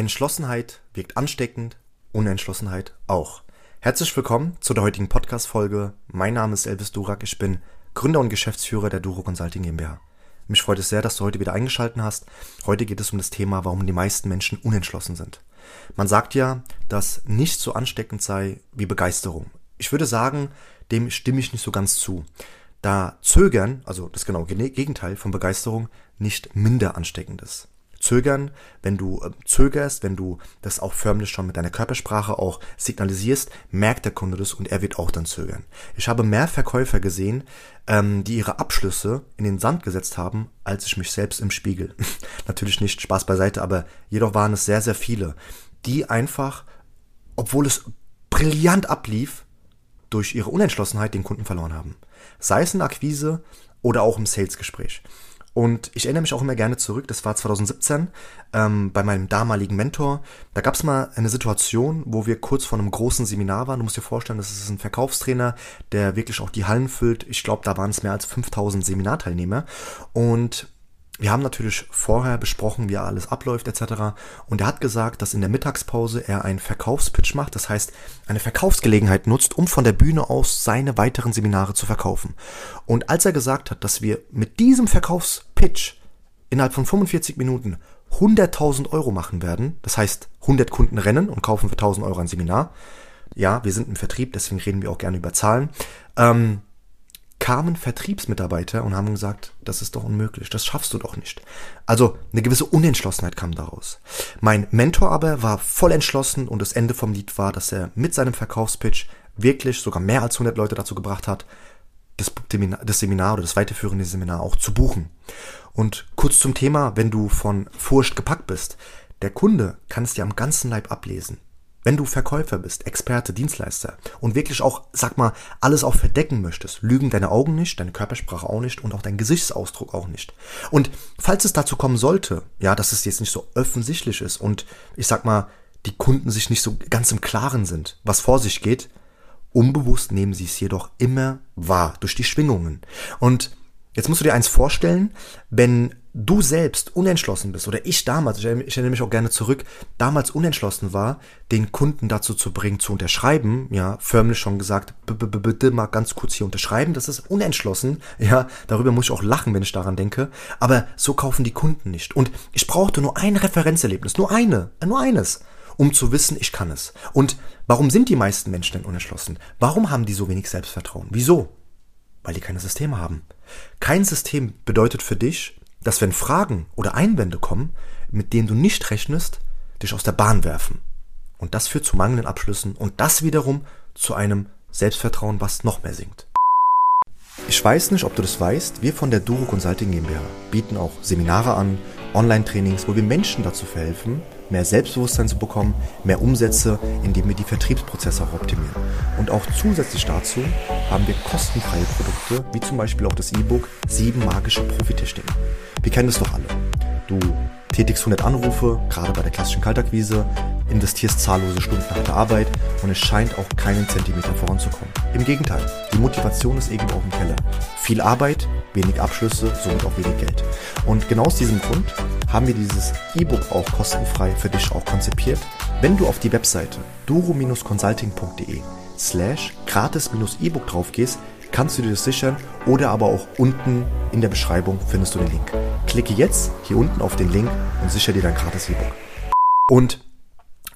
Entschlossenheit wirkt ansteckend, Unentschlossenheit auch. Herzlich willkommen zu der heutigen Podcast-Folge. Mein Name ist Elvis Durak, ich bin Gründer und Geschäftsführer der Duro Consulting GmbH. Mich freut es sehr, dass du heute wieder eingeschaltet hast. Heute geht es um das Thema, warum die meisten Menschen unentschlossen sind. Man sagt ja, dass nichts so ansteckend sei wie Begeisterung. Ich würde sagen, dem stimme ich nicht so ganz zu. Da Zögern, also das genaue Gegenteil von Begeisterung, nicht minder ansteckend ist zögern, wenn du äh, zögerst, wenn du das auch förmlich schon mit deiner Körpersprache auch signalisierst, merkt der Kunde das und er wird auch dann zögern. Ich habe mehr Verkäufer gesehen, ähm, die ihre Abschlüsse in den Sand gesetzt haben, als ich mich selbst im Spiegel. Natürlich nicht Spaß beiseite, aber jedoch waren es sehr, sehr viele, die einfach, obwohl es brillant ablief, durch ihre Unentschlossenheit den Kunden verloren haben. Sei es in Akquise oder auch im Salesgespräch. Und ich erinnere mich auch immer gerne zurück, das war 2017, ähm, bei meinem damaligen Mentor. Da gab es mal eine Situation, wo wir kurz vor einem großen Seminar waren. Du musst dir vorstellen, das ist ein Verkaufstrainer, der wirklich auch die Hallen füllt. Ich glaube, da waren es mehr als 5000 Seminarteilnehmer. Und wir haben natürlich vorher besprochen, wie alles abläuft etc. Und er hat gesagt, dass in der Mittagspause er einen Verkaufspitch macht, das heißt eine Verkaufsgelegenheit nutzt, um von der Bühne aus seine weiteren Seminare zu verkaufen. Und als er gesagt hat, dass wir mit diesem Verkaufspitch innerhalb von 45 Minuten 100.000 Euro machen werden, das heißt 100 Kunden rennen und kaufen für 1.000 Euro ein Seminar. Ja, wir sind im Vertrieb, deswegen reden wir auch gerne über Zahlen. Ähm, kamen Vertriebsmitarbeiter und haben gesagt, das ist doch unmöglich, das schaffst du doch nicht. Also eine gewisse Unentschlossenheit kam daraus. Mein Mentor aber war voll entschlossen und das Ende vom Lied war, dass er mit seinem Verkaufspitch wirklich sogar mehr als 100 Leute dazu gebracht hat, das, das Seminar oder das weiterführende Seminar auch zu buchen. Und kurz zum Thema, wenn du von Furcht gepackt bist, der Kunde kann es dir am ganzen Leib ablesen. Wenn du Verkäufer bist, Experte, Dienstleister und wirklich auch, sag mal, alles auch verdecken möchtest, lügen deine Augen nicht, deine Körpersprache auch nicht und auch dein Gesichtsausdruck auch nicht. Und falls es dazu kommen sollte, ja, dass es jetzt nicht so offensichtlich ist und ich sag mal, die Kunden sich nicht so ganz im Klaren sind, was vor sich geht, unbewusst nehmen sie es jedoch immer wahr durch die Schwingungen. Und Jetzt musst du dir eins vorstellen, wenn du selbst unentschlossen bist, oder ich damals, ich erinnere mich auch gerne zurück, damals unentschlossen war, den Kunden dazu zu bringen, zu unterschreiben, ja, förmlich schon gesagt, bitte mal ganz kurz hier unterschreiben, das ist unentschlossen, ja, darüber muss ich auch lachen, wenn ich daran denke, aber so kaufen die Kunden nicht. Und ich brauchte nur ein Referenzerlebnis, nur eine, nur eines, um zu wissen, ich kann es. Und warum sind die meisten Menschen denn unentschlossen? Warum haben die so wenig Selbstvertrauen? Wieso? Weil die keine Systeme haben. Kein System bedeutet für dich, dass wenn Fragen oder Einwände kommen, mit denen du nicht rechnest, dich aus der Bahn werfen. Und das führt zu mangelnden Abschlüssen und das wiederum zu einem Selbstvertrauen, was noch mehr sinkt. Ich weiß nicht, ob du das weißt, wir von der Duro Consulting GmbH bieten auch Seminare an, Online-Trainings, wo wir Menschen dazu verhelfen, mehr Selbstbewusstsein zu bekommen, mehr Umsätze, indem wir die Vertriebsprozesse auch optimieren. Und auch zusätzlich dazu haben wir kostenfreie Produkte, wie zum Beispiel auch das E-Book 7 magische Profitechniken. Wir kennen es doch alle. Du tätigst 100 Anrufe, gerade bei der klassischen Kaltakquise, investierst zahllose Stunden harte Arbeit und es scheint auch keinen Zentimeter voranzukommen. Im Gegenteil, die Motivation ist irgendwo auf dem Keller. Viel Arbeit, wenig Abschlüsse, somit auch wenig Geld. Und genau aus diesem Grund haben wir dieses E-Book auch kostenfrei für dich auch konzipiert. Wenn du auf die Webseite duro-consulting.de slash gratis-e-book drauf gehst, kannst du dir das sichern oder aber auch unten in der Beschreibung findest du den Link. Klicke jetzt hier unten auf den Link und sichere dir dein gratis E-Book. Und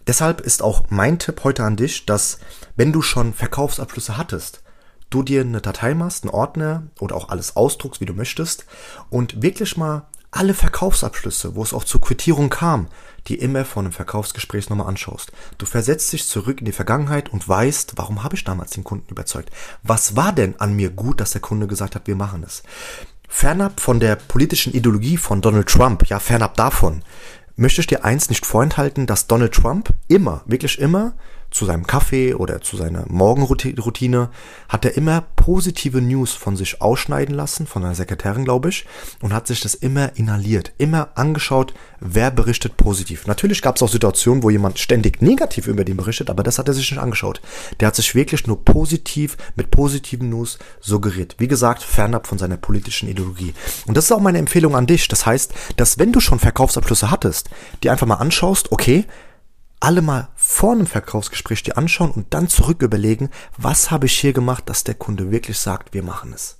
deshalb ist auch mein Tipp heute an dich, dass wenn du schon Verkaufsabschlüsse hattest, du dir eine Datei machst, einen Ordner oder auch alles ausdruckst, wie du möchtest und wirklich mal alle Verkaufsabschlüsse, wo es auch zur Quittierung kam, die immer vor einem Verkaufsgespräch nochmal anschaust. Du versetzt dich zurück in die Vergangenheit und weißt, warum habe ich damals den Kunden überzeugt? Was war denn an mir gut, dass der Kunde gesagt hat, wir machen es? Fernab von der politischen Ideologie von Donald Trump, ja, fernab davon, möchte ich dir eins nicht vorenthalten, dass Donald Trump immer, wirklich immer zu seinem Kaffee oder zu seiner Morgenroutine, hat er immer positive News von sich ausschneiden lassen, von einer Sekretärin, glaube ich, und hat sich das immer inhaliert, immer angeschaut, wer berichtet positiv. Natürlich gab es auch Situationen, wo jemand ständig negativ über den berichtet, aber das hat er sich nicht angeschaut. Der hat sich wirklich nur positiv, mit positiven News suggeriert. Wie gesagt, fernab von seiner politischen Ideologie. Und das ist auch meine Empfehlung an dich. Das heißt, dass wenn du schon Verkaufsabschlüsse hattest, die einfach mal anschaust, okay, alle mal vor einem Verkaufsgespräch dir anschauen und dann zurück überlegen, was habe ich hier gemacht, dass der Kunde wirklich sagt, wir machen es.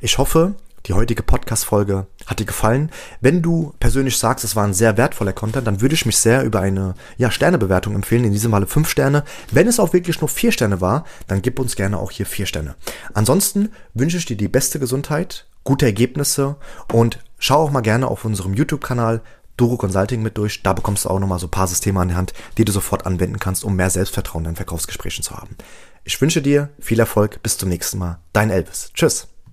Ich hoffe, die heutige Podcast-Folge hat dir gefallen. Wenn du persönlich sagst, es war ein sehr wertvoller Content, dann würde ich mich sehr über eine ja, Sternebewertung empfehlen. In diesem Falle fünf Sterne. Wenn es auch wirklich nur vier Sterne war, dann gib uns gerne auch hier vier Sterne. Ansonsten wünsche ich dir die beste Gesundheit, gute Ergebnisse und schau auch mal gerne auf unserem YouTube-Kanal Duro Consulting mit durch. Da bekommst du auch nochmal so ein paar Systeme an die Hand, die du sofort anwenden kannst, um mehr Selbstvertrauen in Verkaufsgesprächen zu haben. Ich wünsche dir viel Erfolg. Bis zum nächsten Mal. Dein Elvis. Tschüss.